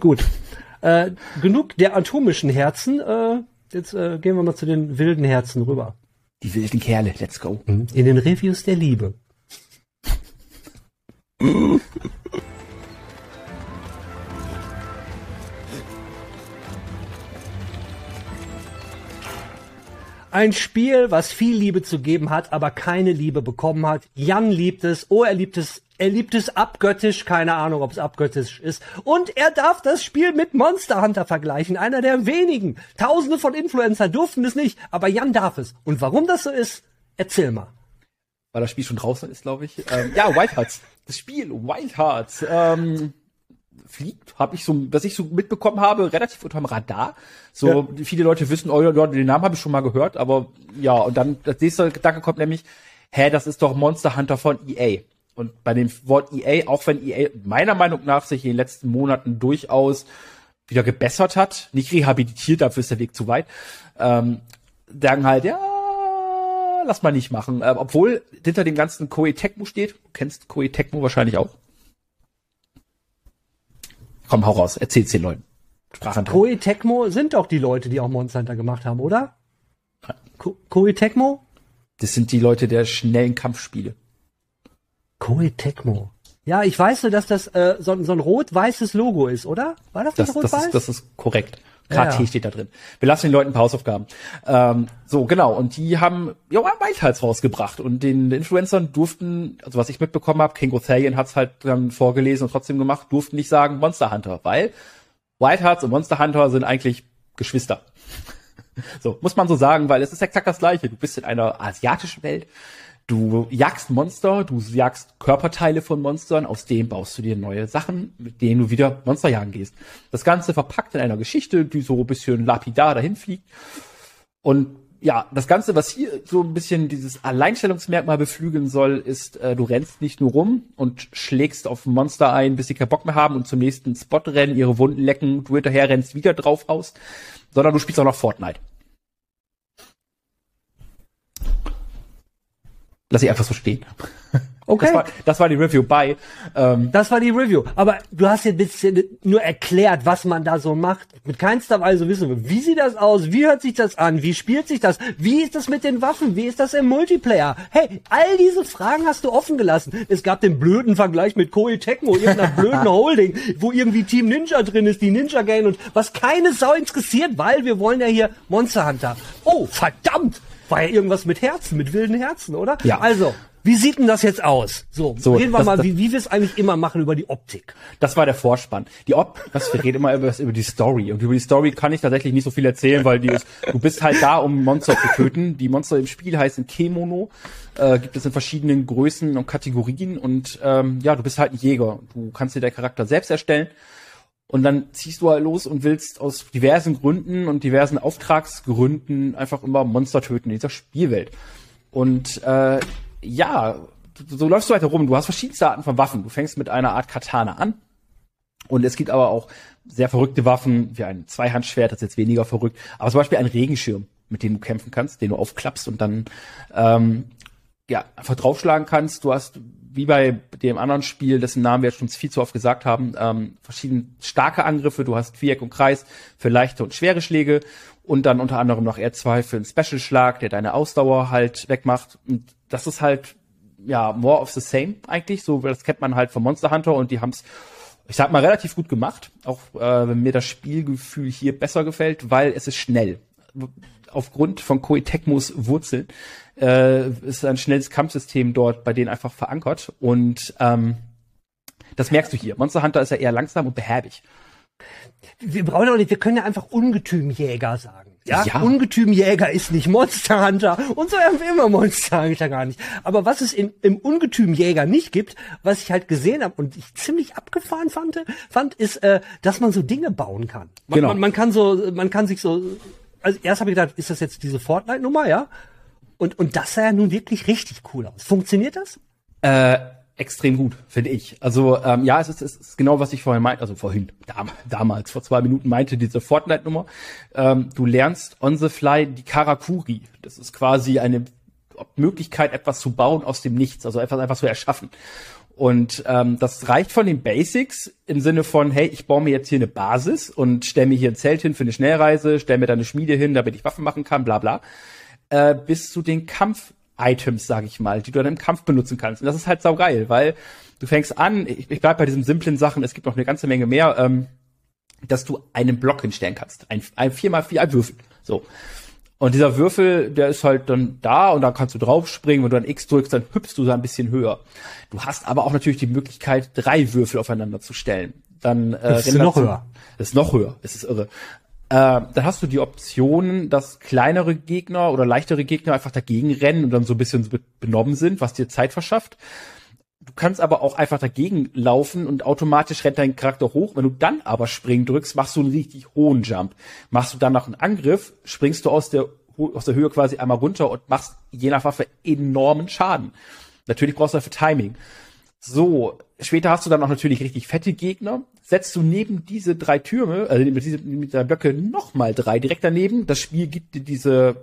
Gut. Äh, genug der atomischen Herzen. Äh, jetzt äh, gehen wir mal zu den wilden Herzen rüber. Die wilden Kerle. Let's go. In den Reviews der Liebe. Ein Spiel, was viel Liebe zu geben hat, aber keine Liebe bekommen hat. Jan liebt es. Oh, er liebt es. Er liebt es abgöttisch. Keine Ahnung, ob es abgöttisch ist. Und er darf das Spiel mit Monster Hunter vergleichen. Einer der wenigen. Tausende von Influencern durften es nicht, aber Jan darf es. Und warum das so ist, erzähl mal. weil das Spiel schon draußen ist, glaube ich. Ähm, ja, Wild Hearts. Das Spiel Wild Hearts ähm, fliegt, habe ich so, was ich so mitbekommen habe, relativ unterm Radar. So viele Leute wissen, oh, ja, den Namen habe ich schon mal gehört, aber ja, und dann das nächste Gedanke kommt nämlich, hä, das ist doch Monster Hunter von EA. Und bei dem Wort EA, auch wenn EA meiner Meinung nach sich in den letzten Monaten durchaus wieder gebessert hat, nicht rehabilitiert, dafür ist der Weg zu weit, ähm, sagen halt, ja, lass mal nicht machen. Äh, obwohl hinter dem ganzen Koei Tecmo steht. Du kennst Koei Tecmo wahrscheinlich auch. Komm, hau raus, erzähl's den Leuten. Sprachanteil. Koei Tecmo sind doch die Leute, die auch Monster Hunter gemacht haben, oder? Ko Koei Tecmo? Das sind die Leute der schnellen Kampfspiele. Koei Tecmo. Ja, ich weiß nur, dass das äh, so, so ein rot-weißes Logo ist, oder? War das Das, nicht rot-weiß? ist, das ist korrekt. KT Ja, ja. steht da drin. Wir lassen den Leuten ein paar Hausaufgaben. Ähm, so, genau. Und die haben ja Wildheits rausgebracht. Und den Influencern durften, also was ich mitbekommen habe, King Gothalion hat's halt dann vorgelesen und trotzdem gemacht, durften nicht sagen Monster Hunter, weil Wildhearts und Monster Hunter sind eigentlich Geschwister. [LAUGHS] So, muss man so sagen, weil es ist exakt das gleiche. Du bist in einer asiatischen Welt, du jagst Monster, du jagst Körperteile von Monstern, aus denen baust du dir neue Sachen, mit denen du wieder Monster jagen gehst. Das Ganze verpackt in einer Geschichte, die so ein bisschen lapidar dahin fliegt. Und ja, das Ganze, was hier so ein bisschen dieses Alleinstellungsmerkmal beflügeln soll, ist, äh, du rennst nicht nur rum und schlägst auf Monster ein, bis sie keinen Bock mehr haben und zum nächsten Spot rennen, ihre Wunden lecken, du hinterher rennst, wieder drauf haust, sondern du spielst auch noch Fortnite. Lass ich einfach so stehen. [LAUGHS] Okay. Das war, das war die Review bei. Ähm, Das war die Review. Aber du hast jetzt ein bisschen nur erklärt, was man da so macht. Mit keinster Weise wissen wir, wie sieht das aus? Wie hört sich das an? Wie spielt sich das? Wie ist das mit den Waffen? Wie ist das im Multiplayer? Hey, all diese Fragen hast du offen gelassen. Es gab den blöden Vergleich mit Koei Tecmo, irgendeiner [LAUGHS] blöden Holding, wo irgendwie Team Ninja drin ist, die Ninja Gang und was keine Sau interessiert, weil wir wollen ja hier Monster Hunter. Oh, verdammt! War ja irgendwas mit Herzen, mit wilden Herzen, oder? Ja. Also, wie sieht denn das jetzt aus? So, So, reden wir das- mal, das- wie, wie wir es eigentlich immer machen über die Optik. Das war der Vorspann. Die Op was wir reden immer über, über die Story und über die Story kann ich tatsächlich nicht so viel erzählen, weil die ist, du bist halt da, um Monster zu töten. Die Monster im Spiel heißen Kemono, äh, gibt es in verschiedenen Größen und Kategorien und ähm, ja, du bist halt ein Jäger. Du kannst dir deinen Charakter selbst erstellen und dann ziehst du halt los und willst aus diversen Gründen und diversen Auftragsgründen einfach immer Monster töten in dieser Spielwelt. Und äh, ja, so, läufst du halt herum. Du hast verschiedenste Arten von Waffen. Du fängst mit einer Art Katana an. Und es gibt aber auch sehr verrückte Waffen, wie ein Zweihandschwert, das ist jetzt weniger verrückt, aber zum Beispiel ein Regenschirm, mit dem du kämpfen kannst, den du aufklappst und dann ähm, ja, einfach draufschlagen kannst. Du hast, wie bei dem anderen Spiel, dessen Namen wir jetzt schon viel zu oft gesagt haben, ähm, verschiedene starke Angriffe. Du hast Viereck und Kreis für leichte und schwere Schläge und dann unter anderem noch R2 für einen Special-Schlag, der deine Ausdauer halt wegmacht. Und das ist halt, ja, more of the same eigentlich. So, das kennt man halt vom Monster Hunter und die haben's ich sag mal, relativ gut gemacht, auch äh, wenn mir das Spielgefühl hier besser gefällt, weil es ist schnell. Aufgrund von Koei Tecmos Wurzeln äh, ist ein schnelles Kampfsystem dort bei denen einfach verankert und ähm, das merkst du hier. Monster Hunter ist ja eher langsam und behäbig. Wir brauchen auch nicht, wir können ja einfach Ungetümjäger sagen. Ja? Ja. Ungetümjäger ist nicht Monster Hunter. Und so haben wir immer Monster Hunter gar nicht. Aber was es im, im Ungetümjäger nicht gibt, was ich halt gesehen habe und ich ziemlich abgefahren fand, fand ist, äh, dass man so Dinge bauen kann. Man, Genau. man, man kann so, man kann sich so, also erst habe ich gedacht, ist das jetzt diese Fortnite-Nummer, ja? Und, und das sah ja nun wirklich richtig cool aus. Funktioniert das? Äh, extrem gut, finde ich. Also ähm, ja, es ist, es ist genau, was ich vorhin meinte, also vorhin, dam damals, vor zwei Minuten meinte, diese Fortnite-Nummer. Ähm, du lernst on the fly die Karakuri. Das ist quasi eine Möglichkeit, etwas zu bauen aus dem Nichts, also etwas einfach zu erschaffen. Und ähm, das reicht von den Basics im Sinne von, hey, ich baue mir jetzt hier eine Basis und stelle mir hier ein Zelt hin für eine Schnellreise, stelle mir da eine Schmiede hin, damit ich Waffen machen kann, bla bla äh, bis zu den Kampf-Items, sag ich mal, die du dann im Kampf benutzen kannst. Und das ist halt saugeil, weil du fängst an, ich, ich bleib bei diesen simplen Sachen, es gibt noch eine ganze Menge mehr, ähm, dass du einen Block hinstellen kannst. Ein, ein 4x4, ein Würfel. So. Und dieser Würfel, der ist halt dann da und da kannst du draufspringen. Wenn du dann X drückst, dann hüpfst du da ein bisschen höher. Du hast aber auch natürlich die Möglichkeit, drei Würfel aufeinander zu stellen. Dann äh, du renderst noch höher. Das ist noch höher. Es ist irre. Äh, dann hast du die Option, dass kleinere Gegner oder leichtere Gegner einfach dagegen rennen und dann so ein bisschen be- benommen sind, was dir Zeit verschafft. Du kannst aber auch einfach dagegen laufen und automatisch rennt dein Charakter hoch. Wenn du dann aber springen drückst, machst du einen richtig hohen Jump. Machst du dann noch einen Angriff, springst du aus der, aus der Höhe quasi einmal runter und machst je nach Waffe enormen Schaden. Natürlich brauchst du dafür Timing. So, später hast du dann auch natürlich richtig fette Gegner. Setzt du neben diese drei Türme, also neben diese neben diese Blöcke nochmal drei direkt daneben. Das Spiel gibt dir diese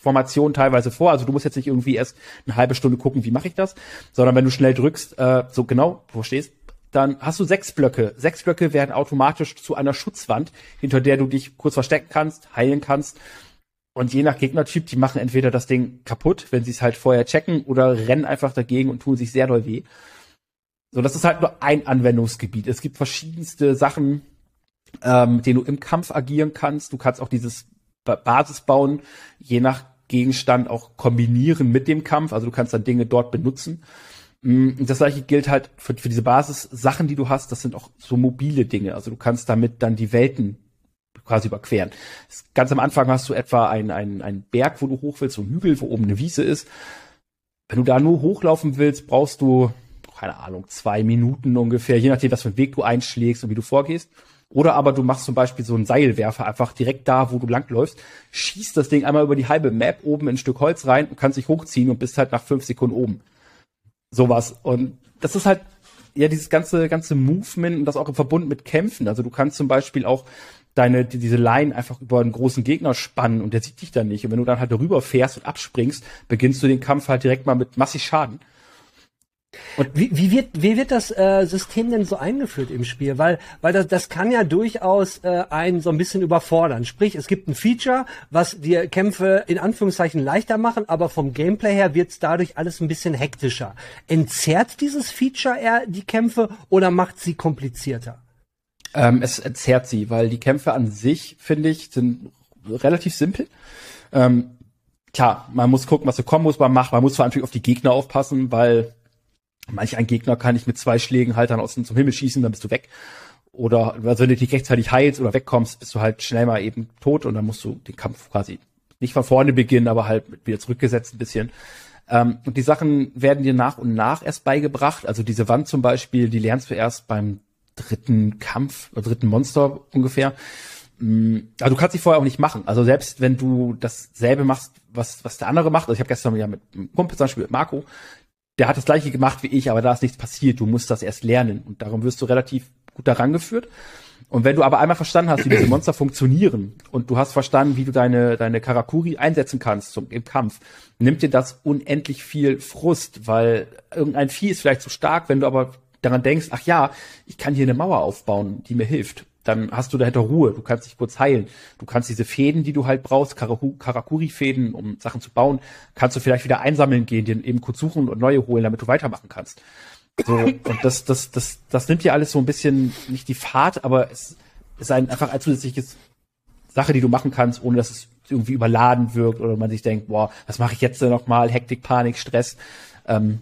Formation teilweise vor. Also du musst jetzt nicht irgendwie erst eine halbe Stunde gucken, wie mache ich das, sondern wenn du schnell drückst, äh, so genau, wo stehst, dann hast du sechs Blöcke. Sechs Blöcke werden automatisch zu einer Schutzwand, hinter der du dich kurz verstecken kannst, heilen kannst. Und je nach Gegnertyp, die machen entweder das Ding kaputt, wenn sie es halt vorher checken, oder rennen einfach dagegen und tun sich sehr doll weh. So, das ist halt nur ein Anwendungsgebiet. Es gibt verschiedenste Sachen, ähm, mit denen du im Kampf agieren kannst. Du kannst auch dieses ba Basis bauen, je nach Gegenstand auch kombinieren mit dem Kampf. Also du kannst dann Dinge dort benutzen. Mm, das gleiche gilt halt für, für diese Basis-Sachen, die du hast. Das sind auch so mobile Dinge. Also du kannst damit dann die Welten quasi überqueren. Ganz am Anfang hast du etwa einen, einen, einen Berg, wo du hoch willst, so ein Hügel, wo oben eine Wiese ist. Wenn du da nur hochlaufen willst, brauchst du, keine Ahnung, zwei Minuten ungefähr, je nachdem, was für einen Weg du einschlägst und wie du vorgehst. Oder aber du machst zum Beispiel so einen Seilwerfer einfach direkt da, wo du langläufst, schießt das Ding einmal über die halbe Map oben in ein Stück Holz rein und kannst dich hochziehen und bist halt nach fünf Sekunden oben. Sowas. Und das ist halt ja dieses ganze ganze Movement und das auch im Verbund mit Kämpfen. Also du kannst zum Beispiel auch deine die, diese Line einfach über einen großen Gegner spannen und der sieht dich dann nicht. Und wenn du dann halt darüber fährst und abspringst, beginnst du den Kampf halt direkt mal mit massig Schaden. Und wie, wie wird wie wird das äh, System denn so eingeführt im Spiel? Weil weil das das kann ja durchaus äh, einen so ein bisschen überfordern. Sprich, es gibt ein Feature, was dir Kämpfe in Anführungszeichen leichter machen, aber vom Gameplay her wird's dadurch alles ein bisschen hektischer. Entzerrt dieses Feature eher die Kämpfe oder macht sie komplizierter? Ähm, es entzerrt sie, weil die Kämpfe an sich finde ich sind relativ simpel. Ähm, klar, man muss gucken, was für Kombos man macht. Man muss zwar natürlich auf die Gegner aufpassen, weil Manch ein Gegner kann ich mit zwei Schlägen halt dann aus dem zum Himmel schießen, dann bist du weg. Oder also wenn du dich rechtzeitig heilst oder wegkommst, bist du halt schnell mal eben tot und dann musst du den Kampf quasi nicht von vorne beginnen, aber halt wieder zurückgesetzt ein bisschen. Ähm, und die Sachen werden dir nach und nach erst beigebracht. Also diese Wand zum Beispiel, die lernst du erst beim dritten Kampf, dritten Monster ungefähr. Mm, also du kannst sie vorher auch nicht machen. Also selbst wenn du dasselbe machst, was, was der andere macht. Also ich habe gestern ja mit einem Kumpel zum Beispiel mit Marco, der hat das gleiche gemacht wie ich, aber da ist nichts passiert. Du musst das erst lernen und darum wirst du relativ gut daran geführt. Und wenn du aber einmal verstanden hast, wie diese Monster funktionieren und du hast verstanden, wie du deine, deine Karakuri einsetzen kannst zum, im Kampf, nimmt dir das unendlich viel Frust, weil irgendein Vieh ist vielleicht zu stark, wenn du aber daran denkst, ach ja, ich kann hier eine Mauer aufbauen, die mir hilft dann hast du dahinter Ruhe, du kannst dich kurz heilen. Du kannst diese Fäden, die du halt brauchst, Karakuri-Fäden, um Sachen zu bauen, kannst du vielleicht wieder einsammeln gehen, den eben kurz suchen und neue holen, damit du weitermachen kannst. So, [LAUGHS] und das, das, das, das nimmt dir alles so ein bisschen, nicht die Fahrt, aber es ist ein, einfach ein zusätzliches Sache, die du machen kannst, ohne dass es irgendwie überladen wirkt oder man sich denkt, boah, was mache ich jetzt denn nochmal? Hektik, Panik, Stress. Ähm.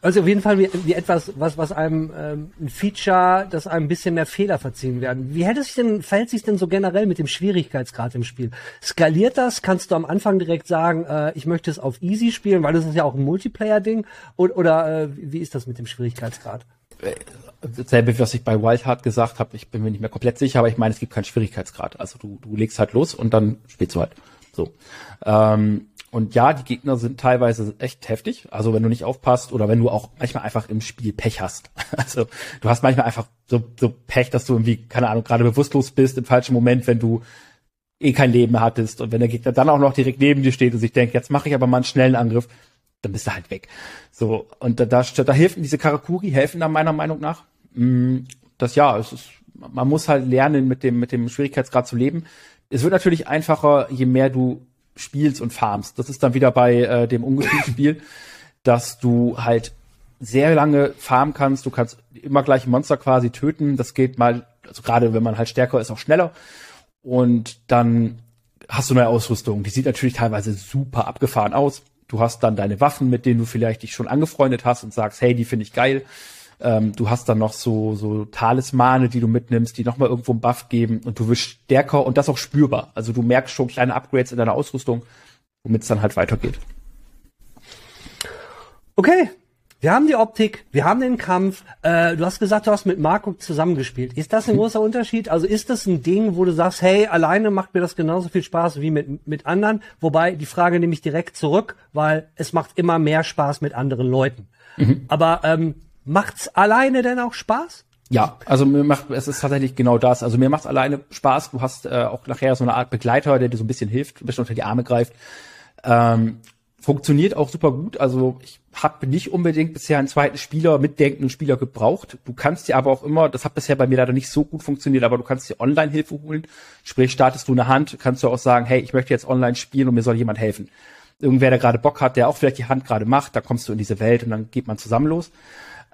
Also auf jeden Fall wie, wie etwas, was, was einem ähm, ein Feature, das einem ein bisschen mehr Fehler verziehen werden. Wie hätte sich denn, verhält sich denn so generell mit dem Schwierigkeitsgrad im Spiel? Skaliert das? Kannst du am Anfang direkt sagen, äh, ich möchte es auf Easy spielen, weil das ist ja auch ein Multiplayer-Ding? Oder, oder äh, wie ist das mit dem Schwierigkeitsgrad? Dasselbe, was ich bei Wildheart gesagt habe, ich bin mir nicht mehr komplett sicher, aber ich meine, es gibt keinen Schwierigkeitsgrad. Also du, du legst halt los und dann spielst du halt. So. Ähm, und ja, die Gegner sind teilweise echt heftig. Also wenn du nicht aufpasst oder wenn du auch manchmal einfach im Spiel Pech hast. [LAUGHS] Also du hast manchmal einfach so, so Pech, dass du irgendwie, keine Ahnung, gerade bewusstlos bist im falschen Moment, wenn du eh kein Leben hattest. Und wenn der Gegner dann auch noch direkt neben dir steht und sich denkt, jetzt mache ich aber mal einen schnellen Angriff, dann bist du halt weg. So, und da, da, da helfen diese Karakuri, helfen da meiner Meinung nach. Mm, das ja, es ist, man muss halt lernen, mit dem, mit dem Schwierigkeitsgrad zu leben. Es wird natürlich einfacher, je mehr du spielst und farmst. Das ist dann wieder bei äh, dem Ungestüm-Spiel, dass du halt sehr lange farmen kannst. Du kannst immer gleich Monster quasi töten. Das geht mal, also gerade wenn man halt stärker ist, auch schneller. Und dann hast du neue Ausrüstung. Die sieht natürlich teilweise super abgefahren aus. Du hast dann deine Waffen, mit denen du vielleicht dich schon angefreundet hast und sagst, hey, die finde ich geil. Ähm, du hast dann noch so, so Talismane, die du mitnimmst, die nochmal irgendwo einen Buff geben und du wirst stärker und das auch spürbar. Also du merkst schon kleine Upgrades in deiner Ausrüstung, womit es dann halt weitergeht. Okay, wir haben die Optik, wir haben den Kampf. Äh, du hast gesagt, du hast mit Marco zusammengespielt. Ist das ein mhm. großer Unterschied? Also ist das ein Ding, wo du sagst, hey, alleine macht mir das genauso viel Spaß wie mit, mit anderen? Wobei die Frage nehme ich direkt zurück, weil es macht immer mehr Spaß mit anderen Leuten. Mhm. Aber ähm, Macht's alleine denn auch Spaß? Ja, also mir macht es ist tatsächlich genau das. Also mir macht's alleine Spaß. Du hast äh, auch nachher so eine Art Begleiter, der dir so ein bisschen hilft, ein bisschen unter die Arme greift. Ähm, funktioniert auch super gut. Also ich habe nicht unbedingt bisher einen zweiten Spieler, mitdenkenden Spieler gebraucht. Du kannst dir aber auch immer, das hat bisher bei mir leider nicht so gut funktioniert, aber du kannst dir Online-Hilfe holen. Sprich, startest du eine Hand, kannst du auch sagen, hey, ich möchte jetzt online spielen und mir soll jemand helfen. Irgendwer, der gerade Bock hat, der auch vielleicht die Hand gerade macht, da kommst du in diese Welt und dann geht man zusammen los.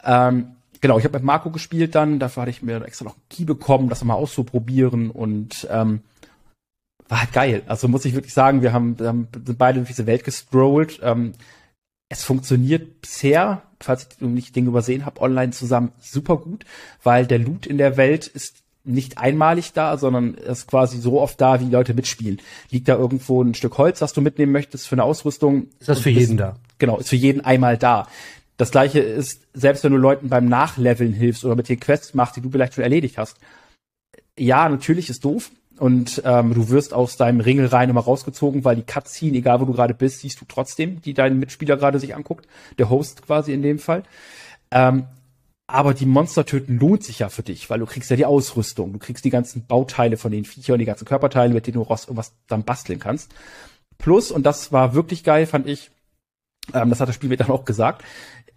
Ähm, genau, ich habe mit Marco gespielt dann, dafür hatte ich mir extra noch einen Key bekommen, das mal auszuprobieren und ähm, war halt geil. Also muss ich wirklich sagen, wir haben, wir haben sind beide durch diese Welt gestrollt. Ähm, es funktioniert bisher, falls ich nicht Dinge übersehen habe, online zusammen super gut, weil der Loot in der Welt ist nicht einmalig da, sondern ist quasi so oft da, wie Leute mitspielen. Liegt da irgendwo ein Stück Holz, was du mitnehmen möchtest für eine Ausrüstung? Ist das für jeden da? Genau, ist für jeden einmal da. Das gleiche ist, selbst wenn du Leuten beim Nachleveln hilfst oder mit den Quests machst, die du vielleicht schon erledigt hast. Ja, natürlich ist doof. Und ähm, du wirst aus deinem Ringel rein immer rausgezogen, weil die Cutscene, egal wo du gerade bist, siehst du trotzdem, die dein Mitspieler gerade sich anguckt. Der Host quasi in dem Fall. Ähm, aber die Monster töten lohnt sich ja für dich, weil du kriegst ja die Ausrüstung, du kriegst die ganzen Bauteile von den Viechern, die ganzen Körperteile, mit denen du was dann basteln kannst. Plus, und das war wirklich geil, fand ich, ähm, das hat das Spiel mir dann auch gesagt,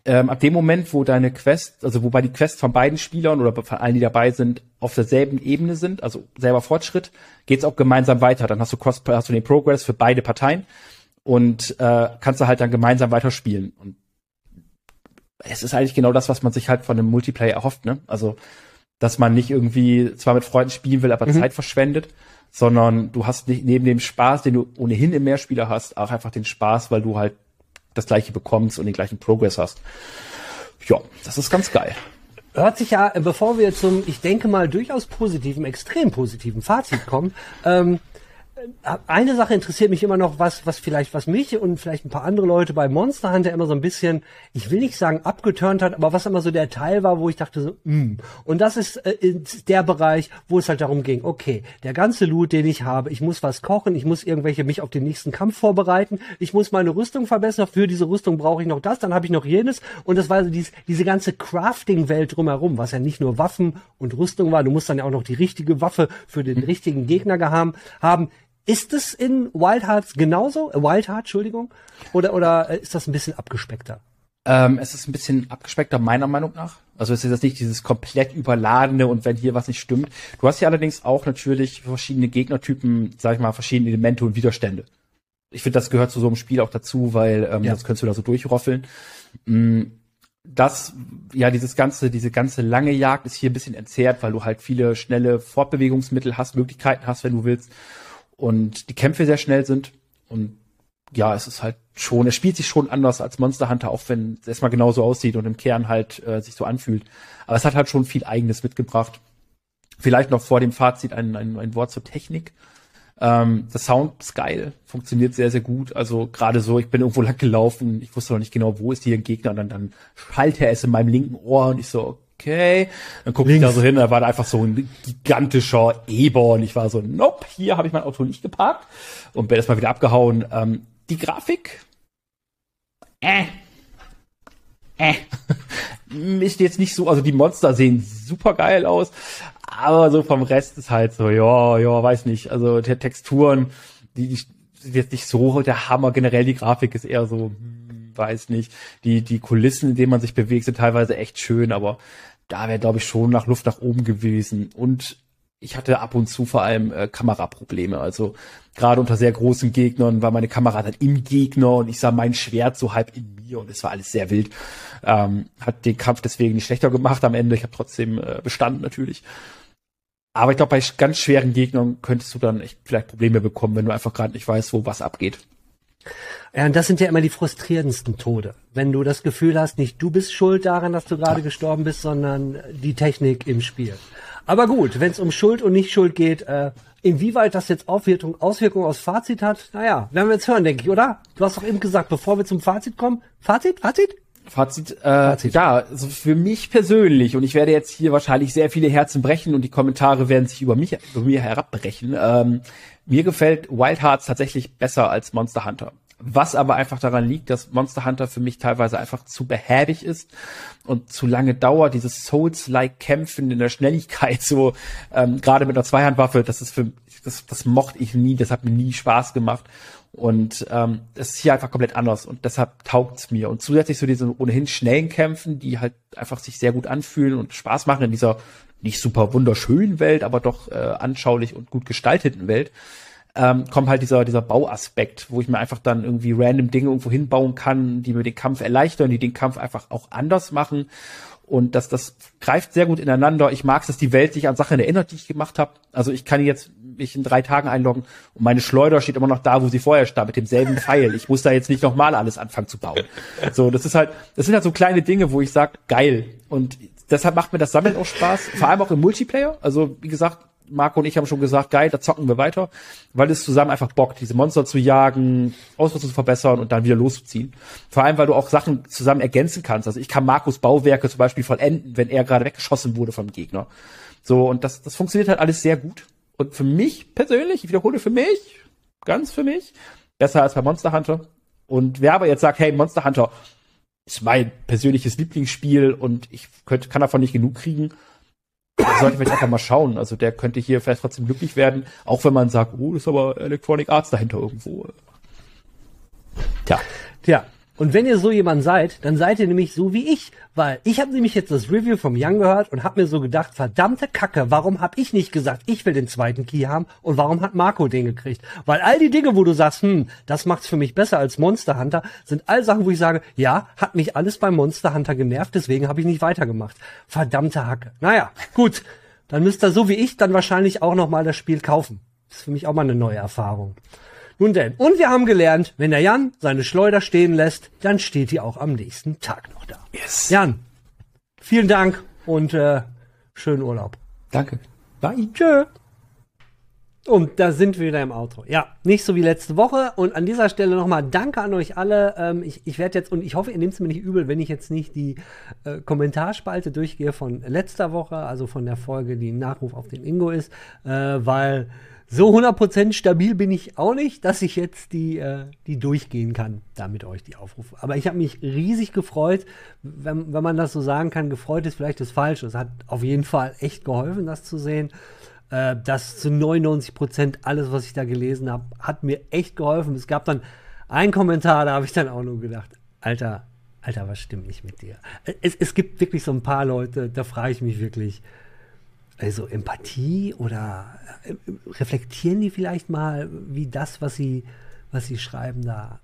ähm, ab dem Moment, wo deine Quest, also wobei die Quests von beiden Spielern oder von allen, die dabei sind, auf derselben Ebene sind, also selber Fortschritt, geht's auch gemeinsam weiter. Dann hast du Cross, hast du den Progress für beide Parteien und äh, kannst du halt dann gemeinsam weiterspielen. Und es ist eigentlich genau das, was man sich halt von einem Multiplayer erhofft, ne? Also, dass man nicht irgendwie zwar mit Freunden spielen will, aber mhm. Zeit verschwendet, sondern du hast nicht neben dem Spaß, den du ohnehin im Mehrspieler hast, auch einfach den Spaß, weil du halt das gleiche bekommst und den gleichen Progress hast. Ja, das ist ganz geil. Hört sich ja, bevor wir zum, ich denke mal, durchaus positiven, extrem positiven Fazit kommen, ähm, eine Sache interessiert mich immer noch, was, was vielleicht, was mich und vielleicht ein paar andere Leute bei Monster Hunter immer so ein bisschen, ich will nicht sagen abgeturnt hat, aber was immer so der Teil war, wo ich dachte so, mm. Und das ist äh, der Bereich, wo es halt darum ging, okay, der ganze Loot, den ich habe, ich muss was kochen, ich muss irgendwelche mich auf den nächsten Kampf vorbereiten, ich muss meine Rüstung verbessern, für diese Rüstung brauche ich noch das, dann habe ich noch jenes und das war so dies, diese ganze Crafting-Welt drumherum, was ja nicht nur Waffen und Rüstung war, du musst dann ja auch noch die richtige Waffe für den richtigen Gegner haben, haben ist es in Wild Hearts genauso? Äh, Wild Heart, Entschuldigung? Oder, oder äh, ist das ein bisschen abgespeckter? Ähm, es ist ein bisschen abgespeckter, meiner Meinung nach. Also es ist jetzt nicht dieses komplett überladene und wenn hier was nicht stimmt. Du hast ja allerdings auch natürlich verschiedene Gegnertypen, sag ich mal, verschiedene Elemente und Widerstände. Ich finde, das gehört zu so einem Spiel auch dazu, weil ähm, ja. sonst könntest du da so durchroffeln. Mm, das, ja, dieses ganze, diese ganze lange Jagd ist hier ein bisschen entzerrt, weil du halt viele schnelle Fortbewegungsmittel hast, Möglichkeiten hast, wenn du willst und die Kämpfe sehr schnell sind und ja, es ist halt schon, es spielt sich schon anders als Monster Hunter, auch wenn es erstmal genauso aussieht und im Kern halt äh, sich so anfühlt. Aber es hat halt schon viel Eigenes mitgebracht. Vielleicht noch vor dem Fazit ein, ein, ein Wort zur Technik. Ähm, der Sound ist geil, funktioniert sehr, sehr gut. Also gerade so, ich bin irgendwo lang gelaufen, ich wusste noch nicht genau, wo ist hier ein Gegner und dann, dann schallt er es in meinem linken Ohr und ich so, okay. Dann gucke ich da so hin, da war da einfach so ein gigantischer Eber und ich war so, nope, hier habe ich mein Auto nicht geparkt und bin erstmal wieder abgehauen. Ähm, die Grafik, äh, äh, [LAUGHS] ist jetzt nicht so, also die Monster sehen super geil aus, aber so vom Rest ist halt so, ja, ja, weiß nicht, also die Texturen, die, die sind jetzt nicht so der Hammer, generell die Grafik ist eher so, hm, weiß nicht, die, die Kulissen, in denen man sich bewegt, sind teilweise echt schön, aber da wäre, glaube ich, schon nach Luft nach oben gewesen. Und ich hatte ab und zu vor allem äh, Kameraprobleme. Also gerade unter sehr großen Gegnern war meine Kamera dann im Gegner und ich sah mein Schwert so halb in mir und es war alles sehr wild. Ähm, hat den Kampf deswegen nicht schlechter gemacht am Ende. Ich habe trotzdem äh, bestanden natürlich. Aber ich glaube, bei ganz schweren Gegnern könntest du dann echt vielleicht Probleme bekommen, wenn du einfach gerade nicht weißt, wo was abgeht. Ja, und das sind ja immer die frustrierendsten Tode. Wenn du das Gefühl hast, nicht du bist schuld daran, dass du gerade gestorben bist, sondern die Technik im Spiel. Aber gut, wenn es um Schuld und nicht Schuld geht, äh, inwieweit das jetzt Auswirkungen Auswirkung aus Fazit hat, naja, werden wir jetzt hören, denke ich, oder? Du hast doch eben gesagt, bevor wir zum Fazit kommen, Fazit, Fazit? Fazit, äh, Fazit. ja, also für mich persönlich, und ich werde jetzt hier wahrscheinlich sehr viele Herzen brechen und die Kommentare werden sich über mich, über mir herabbrechen. Ähm, mir gefällt Wild Hearts tatsächlich besser als Monster Hunter. Was aber einfach daran liegt, dass Monster Hunter für mich teilweise einfach zu behäbig ist und zu lange dauert. Dieses Souls-like Kämpfen in der Schnelligkeit, so ähm, gerade mit einer Zweihandwaffe, das ist für das, das mochte ich nie, das hat mir nie Spaß gemacht. Und ähm, das ist hier einfach komplett anders und deshalb taugt's mir. Und zusätzlich zu diesen ohnehin schnellen Kämpfen, die halt einfach sich sehr gut anfühlen und Spaß machen in dieser nicht super wunderschönen Welt, aber doch äh, anschaulich und gut gestalteten Welt, ähm, kommt halt dieser, dieser Bauaspekt, wo ich mir einfach dann irgendwie random Dinge irgendwo hinbauen kann, die mir den Kampf erleichtern, die den Kampf einfach auch anders machen. Und das, das greift sehr gut ineinander. Ich mag es, dass die Welt sich an Sachen erinnert, die ich gemacht habe. Also ich kann jetzt mich in drei Tagen einloggen und meine Schleuder steht immer noch da, wo sie vorher stand, mit demselben Pfeil. Ich muss da jetzt nicht nochmal alles anfangen zu bauen. So, das ist halt, das sind halt so kleine Dinge, wo ich sage, geil. Und deshalb macht mir das Sammeln auch Spaß, vor allem auch im Multiplayer. Also wie gesagt, Marco und ich haben schon gesagt, geil, da zocken wir weiter, weil es zusammen einfach bockt, diese Monster zu jagen, Ausrüstung zu verbessern und dann wieder loszuziehen. Vor allem, weil du auch Sachen zusammen ergänzen kannst. Also ich kann Markus Bauwerke zum Beispiel vollenden, wenn er gerade weggeschossen wurde vom Gegner. So, und das, das funktioniert halt alles sehr gut. Und für mich persönlich, ich wiederhole für mich, ganz für mich, besser als bei Monster Hunter. Und wer aber jetzt sagt, hey, Monster Hunter ist mein persönliches Lieblingsspiel und ich könnte, kann davon nicht genug kriegen, sollte vielleicht einfach mal schauen. Also der könnte hier vielleicht trotzdem glücklich werden, auch wenn man sagt, oh, ist aber Electronic Arts dahinter irgendwo. Tja. Tja. Und wenn ihr so jemand seid, dann seid ihr nämlich so wie ich, weil ich habe nämlich jetzt das Review vom Young gehört und habe mir so gedacht, verdammte Kacke, warum habe ich nicht gesagt, ich will den zweiten Key haben und warum hat Marco den gekriegt? Weil all die Dinge, wo du sagst, hm, das macht's für mich besser als Monster Hunter, sind all Sachen, wo ich sage, ja, hat mich alles beim Monster Hunter genervt, deswegen habe ich nicht weitergemacht. Verdammte Hacke. Naja, gut, dann müsst ihr so wie ich dann wahrscheinlich auch noch mal das Spiel kaufen. Das ist für mich auch mal eine neue Erfahrung. Nun denn, und wir haben gelernt, wenn der Jan seine Schleuder stehen lässt, dann steht die auch am nächsten Tag noch da. Yes. Jan, vielen Dank und äh, schönen Urlaub. Danke. Bye. Tschö. Und da sind wir wieder im Outro. Ja, nicht so wie letzte Woche. Und an dieser Stelle nochmal Danke an euch alle. Ähm, ich ich werde jetzt, und ich hoffe, ihr nehmt es mir nicht übel, wenn ich jetzt nicht die äh, Kommentarspalte durchgehe von letzter Woche, also von der Folge, die ein Nachruf auf den Ingo ist, äh, weil so 100% stabil bin ich auch nicht, dass ich jetzt die, äh, die durchgehen kann, da mit euch die Aufrufe. Aber ich habe mich riesig gefreut, wenn, wenn man das so sagen kann. Gefreut ist vielleicht das Falsche. Es hat auf jeden Fall echt geholfen, das zu sehen. Äh, das zu 99% alles, was ich da gelesen habe, hat mir echt geholfen. Es gab dann einen Kommentar, da habe ich dann auch nur gedacht, Alter, Alter, was stimmt nicht mit dir? Es, es gibt wirklich so ein paar Leute, da frage ich mich wirklich, also Empathie oder äh, reflektieren die vielleicht mal, wie das, was sie, was sie schreiben, da.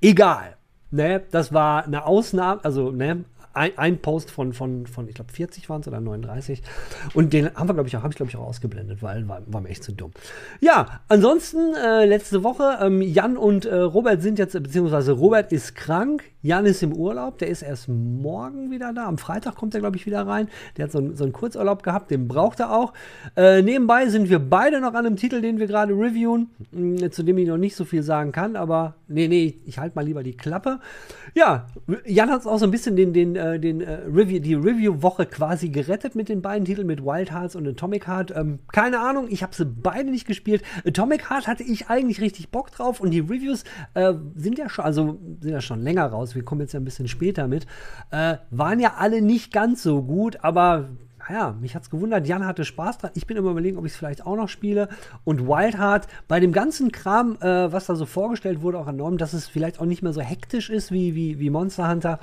Egal. Ne, das war eine Ausnahme, also ne, ein, ein Post von, von, von ich glaube, 40 waren es oder 39. Und den haben wir, glaube ich, auch, ich, glaube ich, auch ausgeblendet, weil war, war mir echt zu dumm. Ja, ansonsten, äh, letzte Woche, ähm, Jan und äh, Robert sind jetzt, beziehungsweise Robert ist krank, Jan ist im Urlaub, der ist erst morgen wieder da. Am Freitag kommt er, glaube ich, wieder rein. Der hat so, ein, so einen Kurzurlaub gehabt, den braucht er auch. Äh, nebenbei sind wir beide noch an einem Titel, den wir gerade reviewen, mh, zu dem ich noch nicht so viel sagen kann, aber nee, nee, ich halte mal lieber die Klappe. Ja, Jan hat auch so ein bisschen den, den, äh, den äh, Review, die Review-Woche quasi gerettet mit den beiden Titeln, mit Wild Hearts und Atomic Heart. Ähm, keine Ahnung, ich habe sie beide nicht gespielt. Atomic Heart hatte ich eigentlich richtig Bock drauf und die Reviews äh, sind ja schon, also sind ja schon länger raus. Wir kommen jetzt ja ein bisschen später mit. Äh, waren ja alle nicht ganz so gut, aber ja, mich hat's gewundert. Jan hatte Spaß dran. Ich bin immer überlegen, ob ich es vielleicht auch noch spiele. Und Wild Heart, bei dem ganzen Kram, äh, was da so vorgestellt wurde, auch enorm, dass es vielleicht auch nicht mehr so hektisch ist wie, wie, wie Monster Hunter.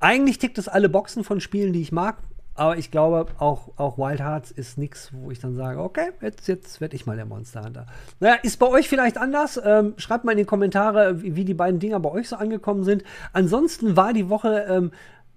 Eigentlich tickt es alle Boxen von Spielen, die ich mag. Aber ich glaube, auch, auch Wild Hearts ist nichts, wo ich dann sage, okay, jetzt, jetzt werde ich mal der Monster Hunter. Naja, ist bei euch vielleicht anders? Ähm, schreibt mal in die Kommentare, wie, wie, die beiden Dinger bei euch so angekommen sind. Ansonsten war die Woche ähm,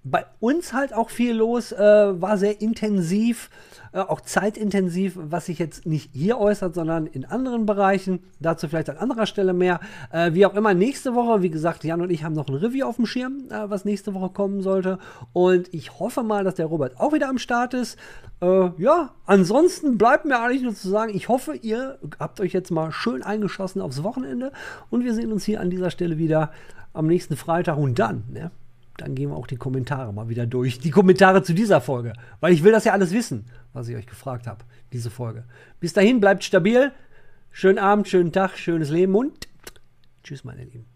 bei uns halt auch viel los, äh, war sehr intensiv, äh, auch zeitintensiv, was sich jetzt nicht hier äußert, sondern in anderen Bereichen. Dazu vielleicht an anderer Stelle mehr. Äh, wie auch immer, nächste Woche, wie gesagt, Jan und ich haben noch ein Review auf dem Schirm, äh, was nächste Woche kommen sollte. Und ich hoffe mal, dass der Robert auch wieder am Start ist. Äh, ja, ansonsten bleibt mir eigentlich nur zu sagen, ich hoffe, ihr habt euch jetzt mal schön eingeschossen aufs Wochenende und wir sehen uns hier an dieser Stelle wieder am nächsten Freitag und dann, ne? Dann gehen wir auch die Kommentare mal wieder durch. Die Kommentare zu dieser Folge. Weil ich will das ja alles wissen, was ich euch gefragt habe, diese Folge. Bis dahin, bleibt stabil. Schönen Abend, schönen Tag, schönes Leben und tschüss, meine Lieben.